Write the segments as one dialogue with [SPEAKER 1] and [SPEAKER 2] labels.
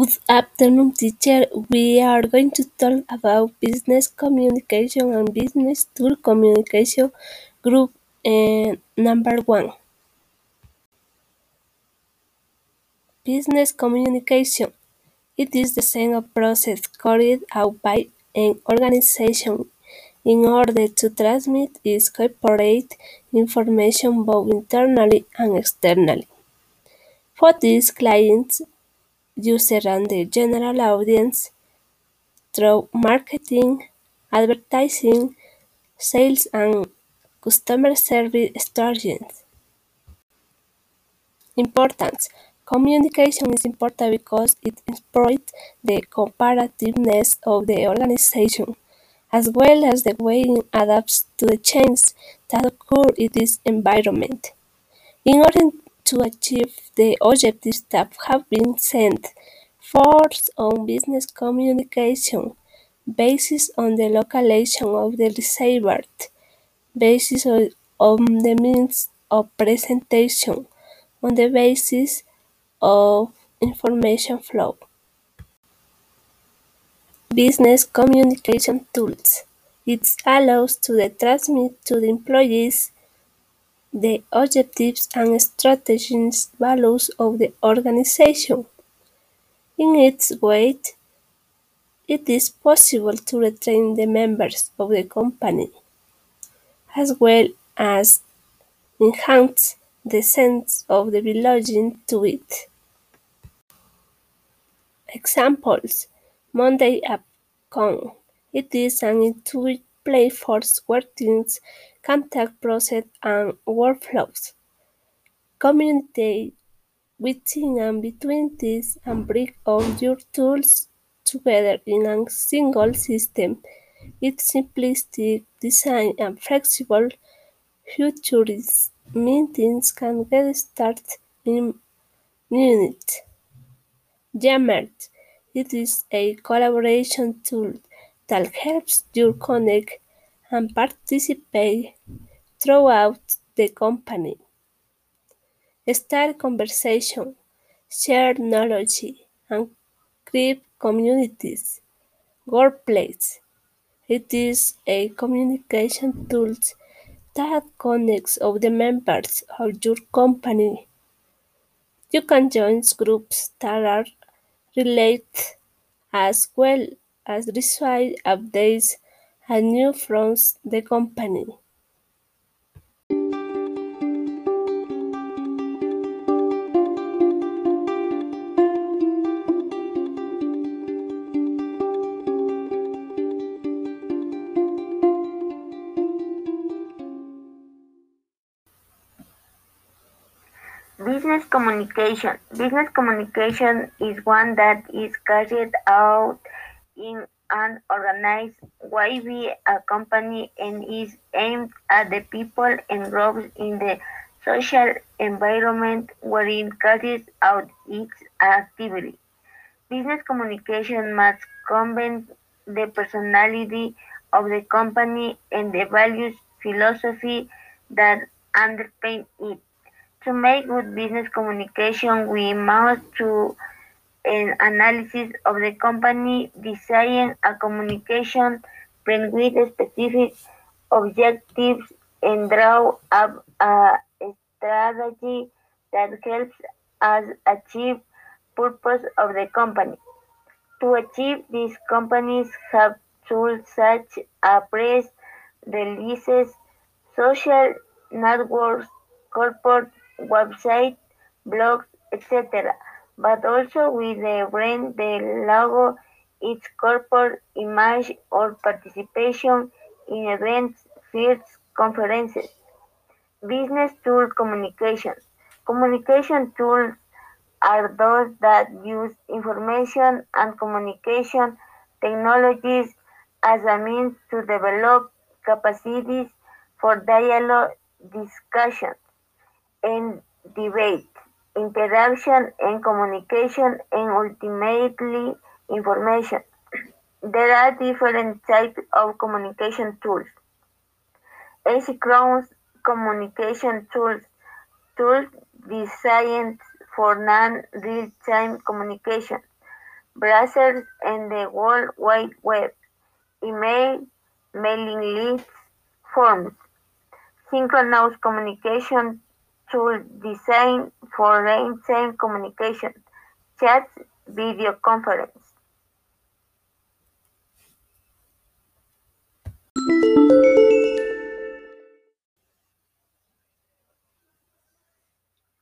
[SPEAKER 1] Good afternoon, teacher. We are going to talk about business communication and business tool communication group uh, number one. Business communication. It is the same process carried out by an organization in order to transmit its corporate information both internally and externally. For these clients, user and the general audience through marketing, advertising, sales, and customer service strategies. Importance Communication is important because it improves the comparativeness of the organization, as well as the way it adapts to the changes that occur in this environment. In order to achieve the objectives that have been sent forth on business communication, based on the localization of the receiver, based on, on the means of presentation, on the basis of information flow. Business communication tools. It allows to the transmit to the employees the objectives and strategies values of the organization. In its way, it is possible to retain the members of the company, as well as enhance the sense of the belonging to it. Examples Monday App.com It is an intuitive platform where teams can track process and workflows, communicate within and between teams, and bring all your tools together in a single system. Its simplistic design and flexible features mean teams can get started in minutes. Yammer it is a collaboration tool that helps you connect and participate throughout the company. Start conversation, share knowledge, and create communities. Workplace. It is a communication tool that connects all the members of your company. You can join groups that are related as well as receive updates and new from the company.
[SPEAKER 2] Business communication. Business communication is one that is carried out in an organized a company and is aimed at the people and in the social environment wherein carries out its activity. Business communication must convey the personality of the company and the values philosophy that underpin it. To make good business communication, we must do an analysis of the company, design a communication plan with specific objectives, and draw up a strategy that helps us achieve purpose of the company. To achieve these companies have tools such as press releases, social networks, corporate website, blogs, etc., but also with the brand, the logo, its corporate image, or participation in events, fairs, conferences. Business tool communication. Communication tools are those that use information and communication technologies as a means to develop capacities for dialogue, discussion, and debate, interaction and communication, and ultimately information. There are different types of communication tools. Asynchronous communication tools, tools designed for non-real-time communication. browsers and the World Wide Web, email, mailing lists, forms, synchronous communication tool designed for real-time communication, chats, video conference.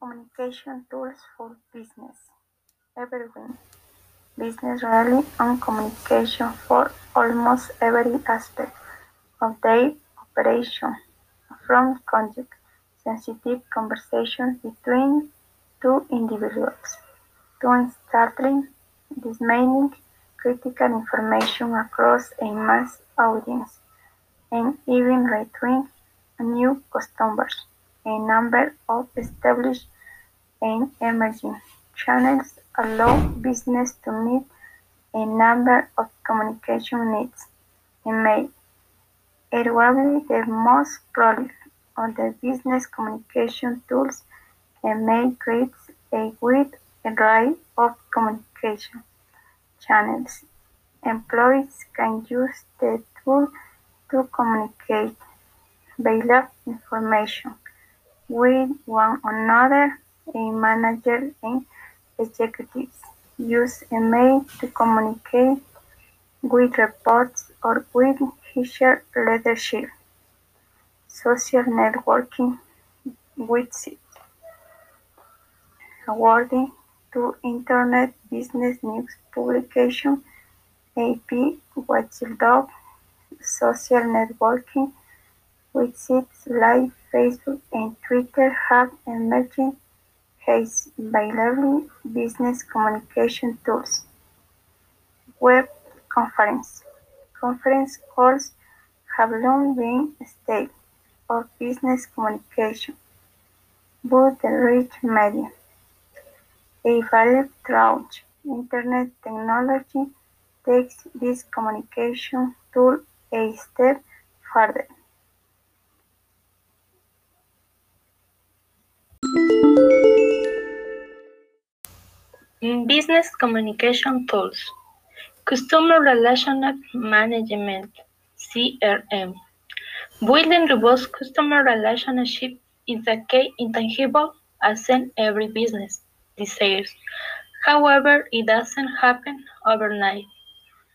[SPEAKER 3] Communication tools for business. Everything. Business rely on communication for almost every aspect of their operation, from conduct sensitive conversations between two individuals to installing dismaying, critical information across a mass audience, and even reaching new customers. A number of established and emerging channels allow business to meet a number of communication needs and may arguably the most prolific of the business communication tools and may create a wide array of communication channels. Employees can use the tool to communicate valuable information with one another. A manager and executives use email to communicate with reports or with higher leadership. Social networking websites awarding to Internet business news publication AP Watchdog, social networking websites like Facebook and Twitter have emerged as valuable business communication tools. Web conference. Conference calls have long been staple of business communication, but the rich medium, evolved through Internet technology, takes this communication tool a step further.
[SPEAKER 4] Business communication tools. Customer Relationship Management CRM. Building robust customer relationships is a key intangible asset every business desires. However, it doesn't happen overnight.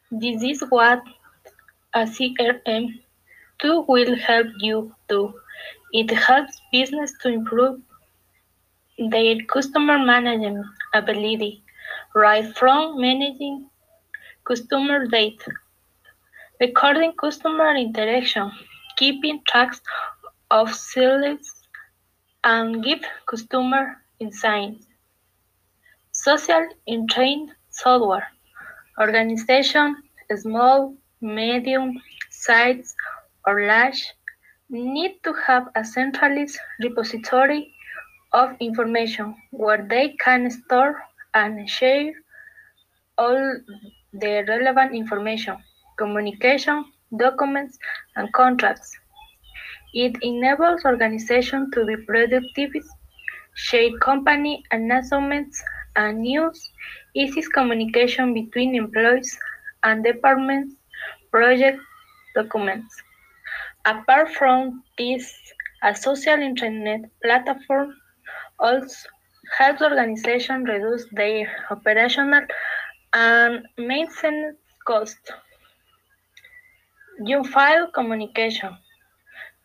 [SPEAKER 4] This is what a CRM tool will help you do. It helps business to improve their customer management ability, right from managing customer data, recording customer interaction, keeping track of sales, and give customer insights. Social intranet software. Organization, small, medium, size, or large, need to have a centralized repository of information where they can store and share all the relevant information, communication, documents, and contracts. It enables organizations to be productive, share company announcements and news, eases communication between employees and departments, project documents. Apart from this, a social internet platform also helps organizations reduce their operational and maintenance costs. Unified communication.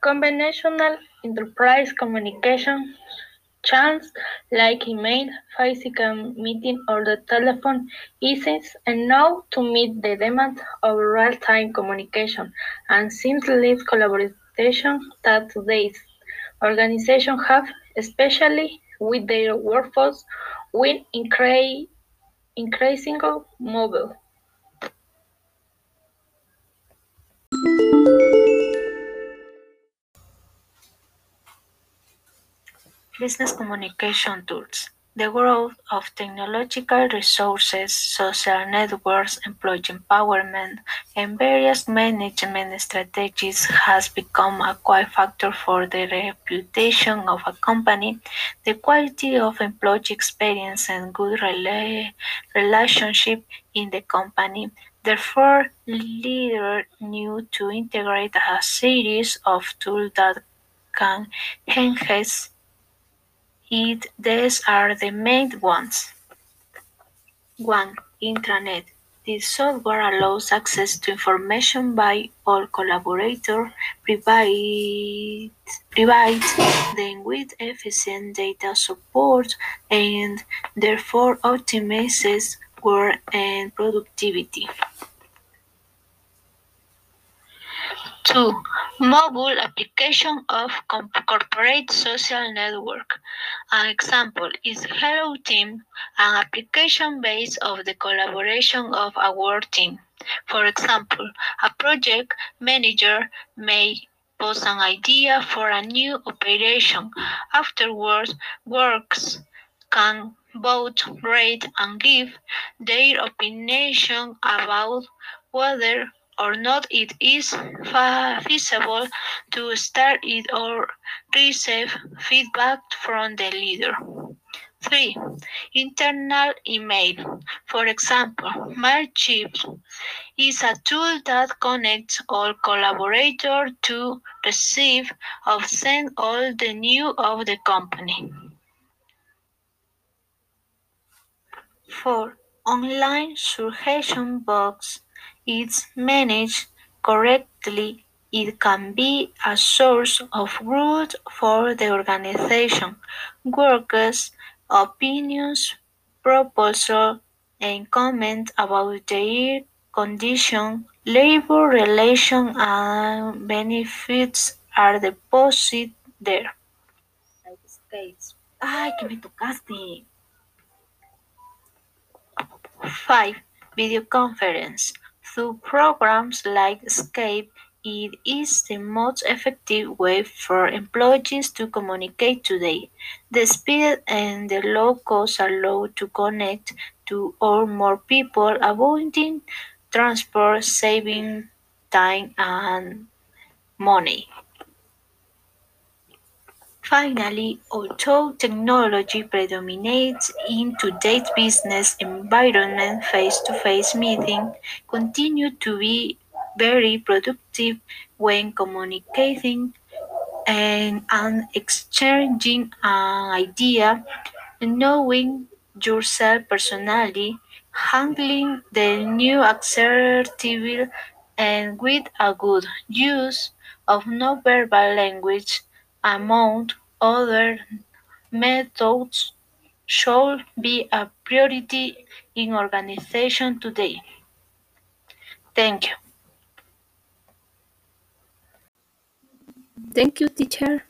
[SPEAKER 4] Conventional enterprise communication channels like email, physical meeting, or the telephone isn't enough to meet the demand of real-time communication and seamless collaboration that today's organizations have, especially with their workforce when incre- increasingly mobile.
[SPEAKER 5] Business communication tools. The growth of technological resources, social networks, employee empowerment, and various management strategies has become a key factor for the reputation of a company, the quality of employee experience, and good rela- relationship in the company. Therefore, leaders need to integrate a series of tools that can enhance it. These are the main ones. 1. Intranet. This software allows access to information by all collaborators, provides them with efficient data support, and therefore optimizes work and productivity. 2. Mobile application of corporate social network. An example is Hello Team, an application based of the collaboration of our team. For example, a project manager may post an idea for a new operation. Afterwards, works can vote, rate, and give their opinion about whether or not it is feasible to start it or receive feedback from the leader. 3. Internal email. For example, Mailchimp is a tool that connects all collaborators to receive or send all the news of the company. 4. Online suggestion box is managed correctly, it can be a source of growth for the organization. Workers' opinions, proposals, and comments about their condition, labor relations, and benefits are deposited there. ¡Ay, que me tocaste! 5. Video conference. Through programs like Skype, it is the most effective way for employees to communicate today. The speed and the low cost allow to connect to or more people, avoiding transport, saving time and money. Finally, although technology predominates in today's business environment, face-to-face meetings continue to be very productive when communicating and, and exchanging an idea, knowing yourself personally, handling the new assertive and with a good use of nonverbal language among other methods should be a priority in organization today. Thank you.
[SPEAKER 1] Thank you, teacher.